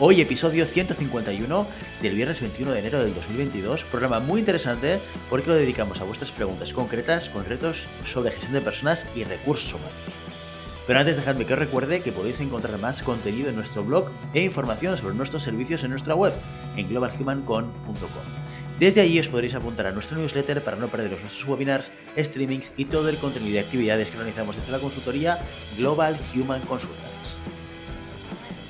Hoy episodio 151 del viernes 21 de enero del 2022, programa muy interesante porque lo dedicamos a vuestras preguntas concretas con retos sobre gestión de personas y recursos humanos. Pero antes dejadme que os recuerde que podéis encontrar más contenido en nuestro blog e información sobre nuestros servicios en nuestra web, en globalhumancon.com. Desde allí os podréis apuntar a nuestro newsletter para no perderos nuestros webinars, streamings y todo el contenido y actividades que realizamos desde la consultoría Global Human Consultants.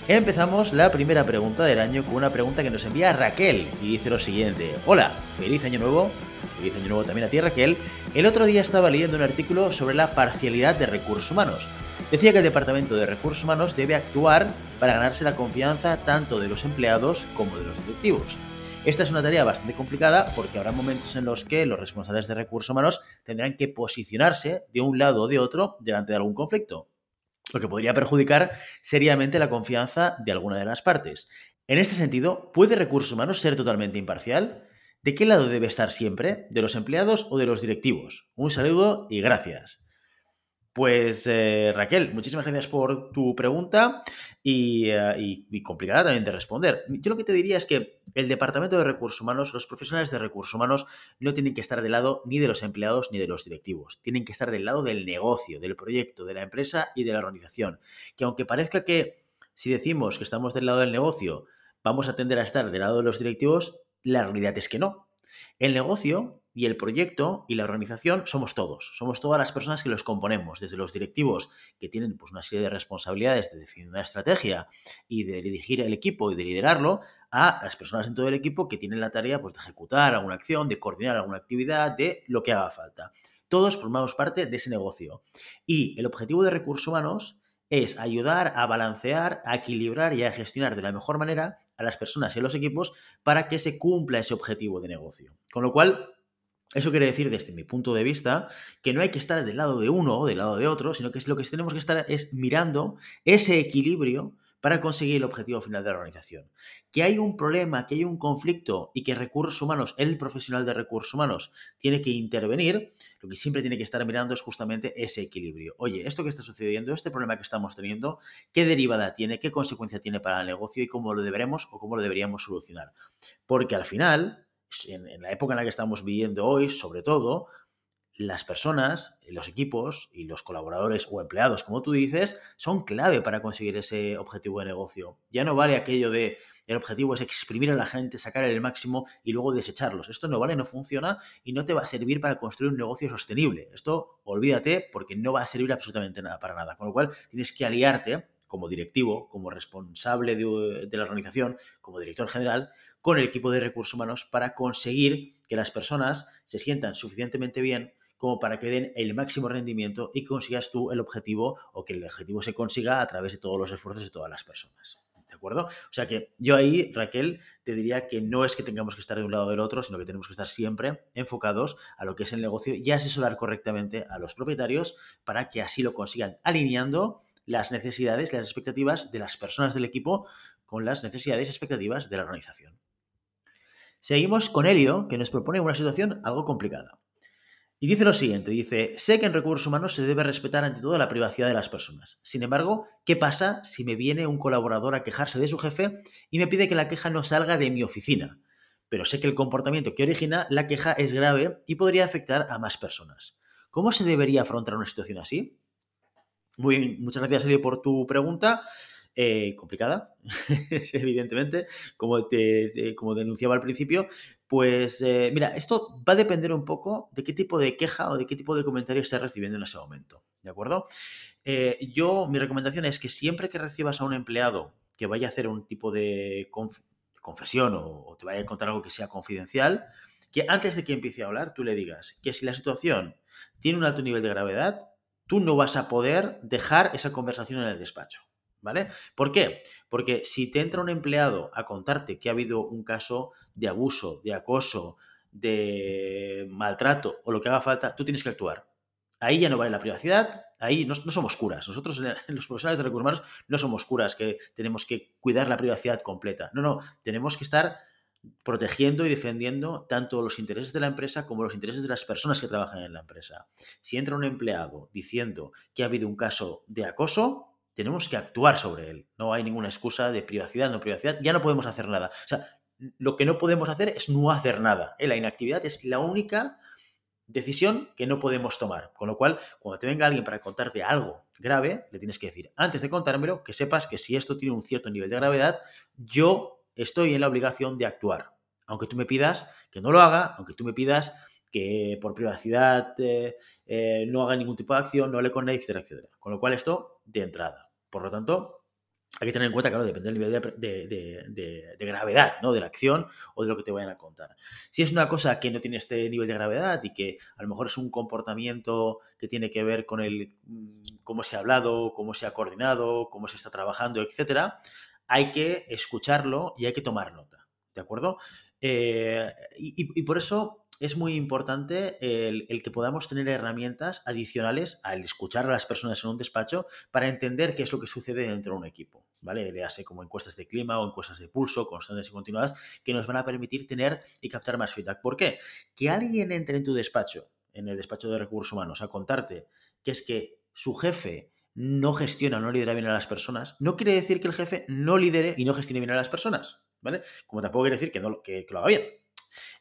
Empezamos la primera pregunta del año con una pregunta que nos envía Raquel y dice lo siguiente. Hola, feliz año nuevo. Feliz año nuevo también a ti Raquel. El otro día estaba leyendo un artículo sobre la parcialidad de recursos humanos. Decía que el Departamento de Recursos Humanos debe actuar para ganarse la confianza tanto de los empleados como de los directivos. Esta es una tarea bastante complicada porque habrá momentos en los que los responsables de recursos humanos tendrán que posicionarse de un lado o de otro delante de algún conflicto lo que podría perjudicar seriamente la confianza de alguna de las partes. En este sentido, ¿puede recursos humanos ser totalmente imparcial? ¿De qué lado debe estar siempre? ¿De los empleados o de los directivos? Un saludo y gracias. Pues eh, Raquel, muchísimas gracias por tu pregunta eh, y, complicada también de responder. Yo lo que te diría es que el Departamento de Recursos Humanos, los profesionales de recursos humanos, no tienen que estar del lado ni de los empleados ni de los directivos. Tienen que estar del lado del negocio, del proyecto, de la empresa y de la organización. Que aunque parezca que si decimos que estamos del lado del negocio, vamos a tender a estar del lado de los directivos, la realidad es que no. El negocio y el proyecto y la organización somos todos, somos todas las personas que los componemos, desde los directivos que tienen pues, una serie de responsabilidades de definir una estrategia y de dirigir el equipo y de liderarlo, a las personas en todo el equipo que tienen la tarea pues, de ejecutar alguna acción, de coordinar alguna actividad, de lo que haga falta. Todos formamos parte de ese negocio. Y el objetivo de recursos humanos es ayudar a balancear, a equilibrar y a gestionar de la mejor manera a las personas y a los equipos para que se cumpla ese objetivo de negocio. Con lo cual, eso quiere decir, desde mi punto de vista, que no hay que estar del lado de uno o del lado de otro, sino que lo que tenemos que estar es mirando ese equilibrio para conseguir el objetivo final de la organización. Que hay un problema, que hay un conflicto y que recursos humanos, el profesional de recursos humanos, tiene que intervenir, lo que siempre tiene que estar mirando es justamente ese equilibrio. Oye, esto que está sucediendo, este problema que estamos teniendo, ¿qué derivada tiene, qué consecuencia tiene para el negocio y cómo lo deberemos o cómo lo deberíamos solucionar? Porque al final, en, la época en la que estamos viviendo hoy, sobre todo, las personas, los equipos y los colaboradores o empleados, como tú dices, son clave para conseguir ese objetivo de negocio. Ya no vale aquello de el objetivo es exprimir a la gente, sacar el máximo y luego desecharlos. Esto no vale, no funciona y no te va a servir para construir un negocio sostenible. Esto olvídate porque no va a servir absolutamente nada para nada. Con lo cual tienes que aliarte como directivo, como responsable de, la organización, como director general, con el equipo de recursos humanos para conseguir que las personas se sientan suficientemente bien como para que den el máximo rendimiento y consigas tú el objetivo o que el objetivo se consiga a través de todos los esfuerzos de todas las personas. ¿De acuerdo? O sea que yo ahí, Raquel, te diría que no es que tengamos que estar de un lado o del otro, sino que tenemos que estar siempre enfocados a lo que es el negocio y asesorar correctamente a los propietarios para que así lo consigan alineando las necesidades, las expectativas de las personas del equipo con las necesidades y expectativas de la organización. Seguimos con Helio, que nos propone una situación algo complicada. Y dice lo siguiente, dice, sé que en recursos humanos se debe respetar ante todo la privacidad de las personas. Sin embargo, ¿qué pasa si me viene un colaborador a quejarse de su jefe y me pide que la queja no salga de mi oficina? Pero sé que el comportamiento que origina la queja es grave y podría afectar a más personas. ¿Cómo se debería afrontar una situación así? Muy muchas gracias, Elio, por tu pregunta. Eh, complicada, evidentemente, como, te, como denunciaba al principio. Pues eh, mira, esto va a depender un poco de qué tipo de queja o de qué tipo de comentario estés recibiendo en ese momento. ¿De acuerdo? Eh, yo, mi recomendación es que siempre que recibas a un empleado que vaya a hacer un tipo de confesión o, o te vaya a contar algo que sea confidencial, que antes de que empiece a hablar, tú le digas que si la situación tiene un alto nivel de gravedad, tú no vas a poder dejar esa conversación en el despacho. ¿Vale? ¿Por qué? Porque si te entra un empleado a contarte que ha habido un caso de abuso, de acoso, de maltrato o lo que haga falta, tú tienes que actuar. Ahí ya no vale la privacidad, ahí no, somos curas. Nosotros los profesionales de recursos humanos no somos curas que tenemos que cuidar la privacidad completa. No, no, tenemos que estar protegiendo y defendiendo tanto los intereses de la empresa como los intereses de las personas que trabajan en la empresa. Si entra un empleado diciendo que ha habido un caso de acoso, tenemos que actuar sobre él. No hay ninguna excusa de privacidad, no privacidad, ya no podemos hacer nada. O sea, lo que no podemos hacer es no hacer nada. ¿eh? La inactividad es la única decisión que no podemos tomar. Con lo cual, cuando te venga alguien para contarte algo grave, le tienes que decir, antes de contármelo, que sepas que si esto tiene un cierto nivel de gravedad, yo estoy en la obligación de actuar. Aunque tú me pidas que no lo haga, aunque tú me pidas que por privacidad eh, eh, no haga ningún tipo de acción, no le conecte, etcétera, etcétera. Con lo cual, esto de entrada. Por lo tanto, hay que tener en cuenta, claro, depende del nivel de, gravedad, ¿no? De la acción o de lo que te vayan a contar. Si es una cosa que no tiene este nivel de gravedad y que a lo mejor es un comportamiento que tiene que ver con el mm, cómo se ha hablado, cómo se ha coordinado, cómo se está trabajando, etcétera, hay que escucharlo y hay que tomar nota. ¿De acuerdo? Eh, y por eso es muy importante el, que podamos tener herramientas adicionales al escuchar a las personas en un despacho para entender qué es lo que sucede dentro de un equipo, ¿vale? Le hace como encuestas de clima o encuestas de pulso constantes y continuadas que nos van a permitir tener y captar más feedback. ¿Por qué? Que alguien entre en tu despacho, en el despacho de recursos humanos, a contarte que es que su jefe no gestiona no lidera bien a las personas, no quiere decir que el jefe no lidere y no gestione bien a las personas, ¿vale? Como tampoco quiere decir que, no, que lo haga bien.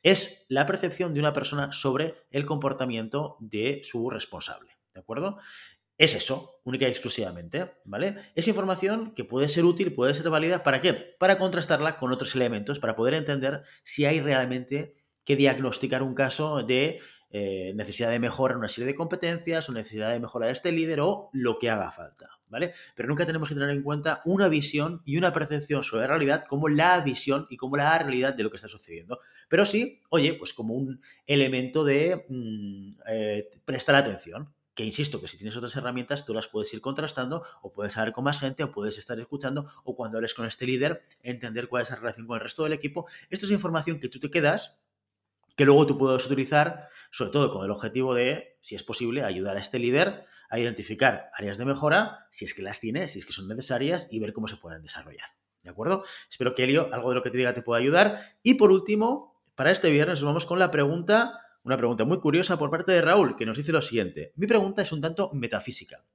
Es la percepción de una persona sobre el comportamiento de su responsable. ¿De acuerdo? Es eso, única y exclusivamente, ¿vale? Es información que puede ser útil, puede ser válida, ¿para qué? Para contrastarla con otros elementos, para poder entender si hay realmente que diagnosticar un caso de eh, necesidad de mejora en una serie de competencias o necesidad de mejora de este líder o lo que haga falta, ¿vale? Pero nunca tenemos que tener en cuenta una visión y una percepción sobre la realidad como la visión y como la realidad de lo que está sucediendo. Pero sí, oye, pues como un elemento de mm, eh, prestar atención, que insisto, que si tienes otras herramientas, tú las puedes ir contrastando o puedes hablar con más gente o puedes estar escuchando o cuando hables con este líder, entender cuál es la relación con el resto del equipo. Esto es información que tú te quedas que luego tú puedes utilizar, sobre todo con el objetivo de, si es posible, ayudar a este líder a identificar áreas de mejora, si es que las tiene, si es que son necesarias, y ver cómo se pueden desarrollar. ¿De acuerdo? Espero que Elio, algo de lo que te diga te pueda ayudar. Y por último, para este viernes vamos con la pregunta, una pregunta muy curiosa por parte de Raúl, que nos dice lo siguiente. Mi pregunta es un tanto metafísica,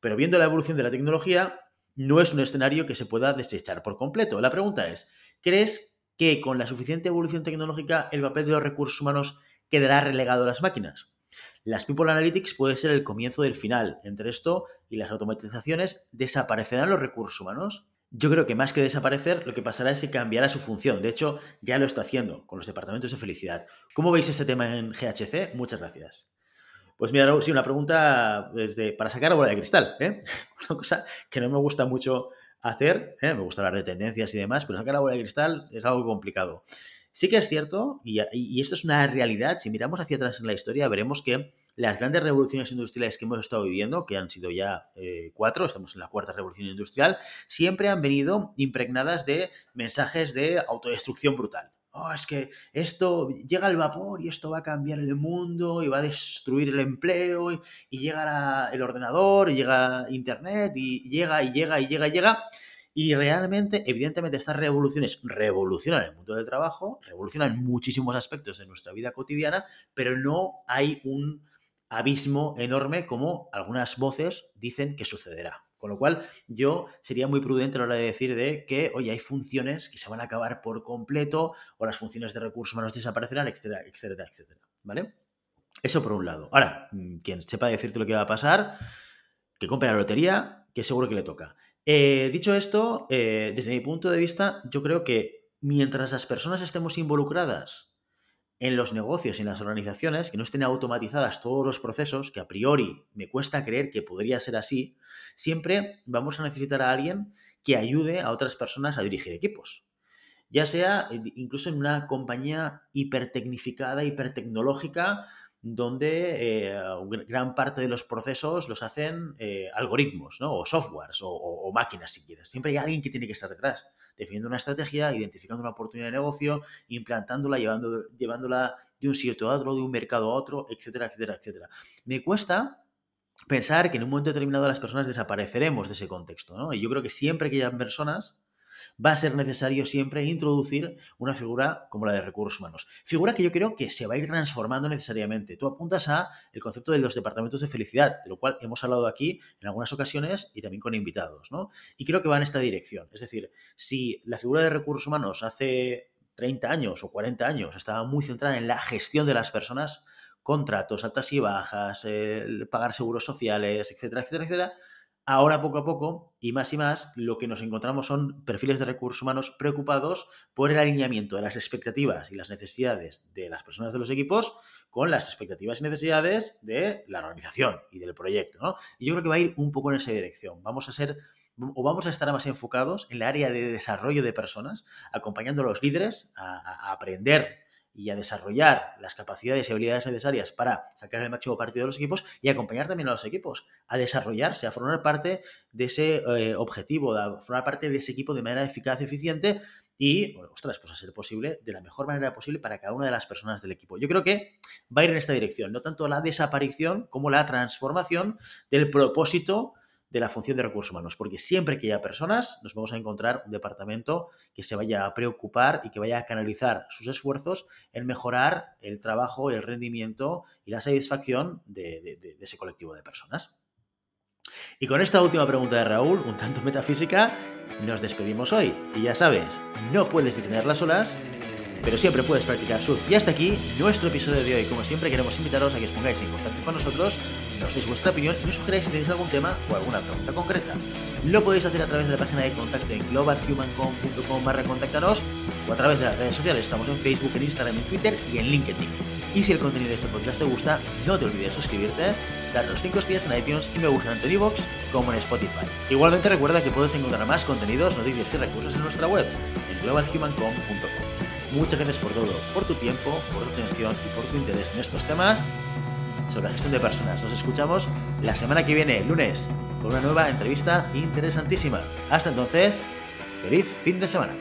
pero viendo la evolución de la tecnología, no es un escenario que se pueda desechar por completo. La pregunta es, ¿crees que con la suficiente evolución tecnológica el papel de los recursos humanos quedará relegado a las máquinas. Las People Analytics puede ser el comienzo del final. Entre esto y las automatizaciones, ¿desaparecerán los recursos humanos? Yo creo que más que desaparecer, lo que pasará es que cambiará su función. De hecho, ya lo está haciendo con los departamentos de felicidad. ¿Cómo veis este tema en GHC? Muchas gracias. Pues mira, sí, una pregunta desde, para sacar la bola de cristal. ¿eh? Una cosa que no me gusta mucho hacer, ¿eh? me gusta hablar de tendencias y demás, pero sacar la bola de cristal es algo complicado. Sí que es cierto, y, esto es una realidad, si miramos hacia atrás en la historia, veremos que las grandes revoluciones industriales que hemos estado viviendo, que han sido ya eh, cuatro, estamos en la cuarta revolución industrial, siempre han venido impregnadas de mensajes de autodestrucción brutal. Oh, es que esto llega el vapor y esto va a cambiar el mundo y va a destruir el empleo y, llega el ordenador y llega Internet y llega y llega y llega y llega. Y realmente, evidentemente, estas revoluciones revolucionan el mundo del trabajo, revolucionan muchísimos aspectos de nuestra vida cotidiana, pero no hay un abismo enorme como algunas voces dicen que sucederá. Con lo cual, yo sería muy prudente a la hora de decir de que, oye, hay funciones que se van a acabar por completo o las funciones de recursos humanos desaparecerán, etcétera, etcétera, etcétera. ¿Vale? Eso por un lado. Ahora, mm, quien sepa decirte lo que va a pasar, que compre la lotería, que seguro que le toca. Eh, dicho esto, eh, desde mi punto de vista, yo creo que mientras las personas estemos involucradas en los negocios en las organizaciones, que no estén automatizadas todos los procesos, que a priori me cuesta creer que podría ser así, siempre vamos a necesitar a alguien que ayude a otras personas a dirigir equipos. Ya sea incluso en una compañía hipertecnificada, hipertecnológica, donde eh, gran parte de los procesos los hacen eh, algoritmos, ¿no? O softwares, o, máquinas, si quieres. Siempre hay alguien que tiene que estar detrás, definiendo una estrategia, identificando una oportunidad de negocio, implantándola, llevándola de un sitio a otro, de un mercado a otro, etcétera, etcétera, etcétera. Me cuesta pensar que en un momento determinado las personas desapareceremos de ese contexto, ¿no? Y yo creo que siempre que haya personas va a ser necesario siempre introducir una figura como la de recursos humanos. Figura que yo creo que se va a ir transformando necesariamente. Tú apuntas a el concepto de los departamentos de felicidad, de lo cual hemos hablado aquí en algunas ocasiones y también con invitados, ¿no? Y creo que va en esta dirección. Es decir, si la figura de recursos humanos hace 30 años o 40 años estaba muy centrada en la gestión de las personas, contratos, altas y bajas, pagar seguros sociales, etcétera, etcétera, etcétera, Ahora, poco a poco, y más y más, lo que nos encontramos son perfiles de recursos humanos preocupados por el alineamiento de las expectativas y las necesidades de las personas de los equipos con las expectativas y necesidades de la organización y del proyecto. ¿no? Y yo creo que va a ir un poco en esa dirección. Vamos a ser o vamos a estar más enfocados en el área de desarrollo de personas, acompañando a los líderes a aprender y a desarrollar las capacidades y habilidades necesarias para sacar el máximo partido de los equipos y acompañar también a los equipos a desarrollarse, a formar parte de ese eh, objetivo, a formar parte de ese equipo de manera eficaz, eficiente y, ostras, pues a ser posible de la mejor manera posible para cada una de las personas del equipo. Yo creo que va a ir en esta dirección, no tanto la desaparición como la transformación del propósito de la función de recursos humanos, porque siempre que haya personas nos vamos a encontrar un departamento que se vaya a preocupar y que vaya a canalizar sus esfuerzos en mejorar el trabajo, el rendimiento y la satisfacción de, ese colectivo de personas. Y con esta última pregunta de Raúl, un tanto metafísica, nos despedimos hoy. Y ya sabes, no puedes detener las olas, pero siempre puedes practicar surf. Y hasta aquí nuestro episodio de hoy. Como siempre, queremos invitaros a que os pongáis en contacto con nosotros, nos deis vuestra opinión y nos sugeráis si tenéis algún tema o alguna pregunta concreta. Lo podéis hacer a través de la página de contacto en globalhumancom.com barra contactaros o a través de las redes sociales. Estamos en Facebook, en Instagram, en Twitter y en LinkedIn. Y si el contenido de este podcast te gusta, no te olvides de suscribirte, darnos 5 estrellas en iTunes y me gusta tanto en iVoox como en Spotify. Igualmente recuerda que puedes encontrar más contenidos, noticias y recursos en nuestra web, en globalhumancom.com. Muchas gracias por todo, por tu tiempo, por tu atención y por tu interés en estos temas sobre la gestión de personas. Nos escuchamos la semana que viene, lunes, con una nueva entrevista interesantísima. Hasta entonces, feliz fin de semana.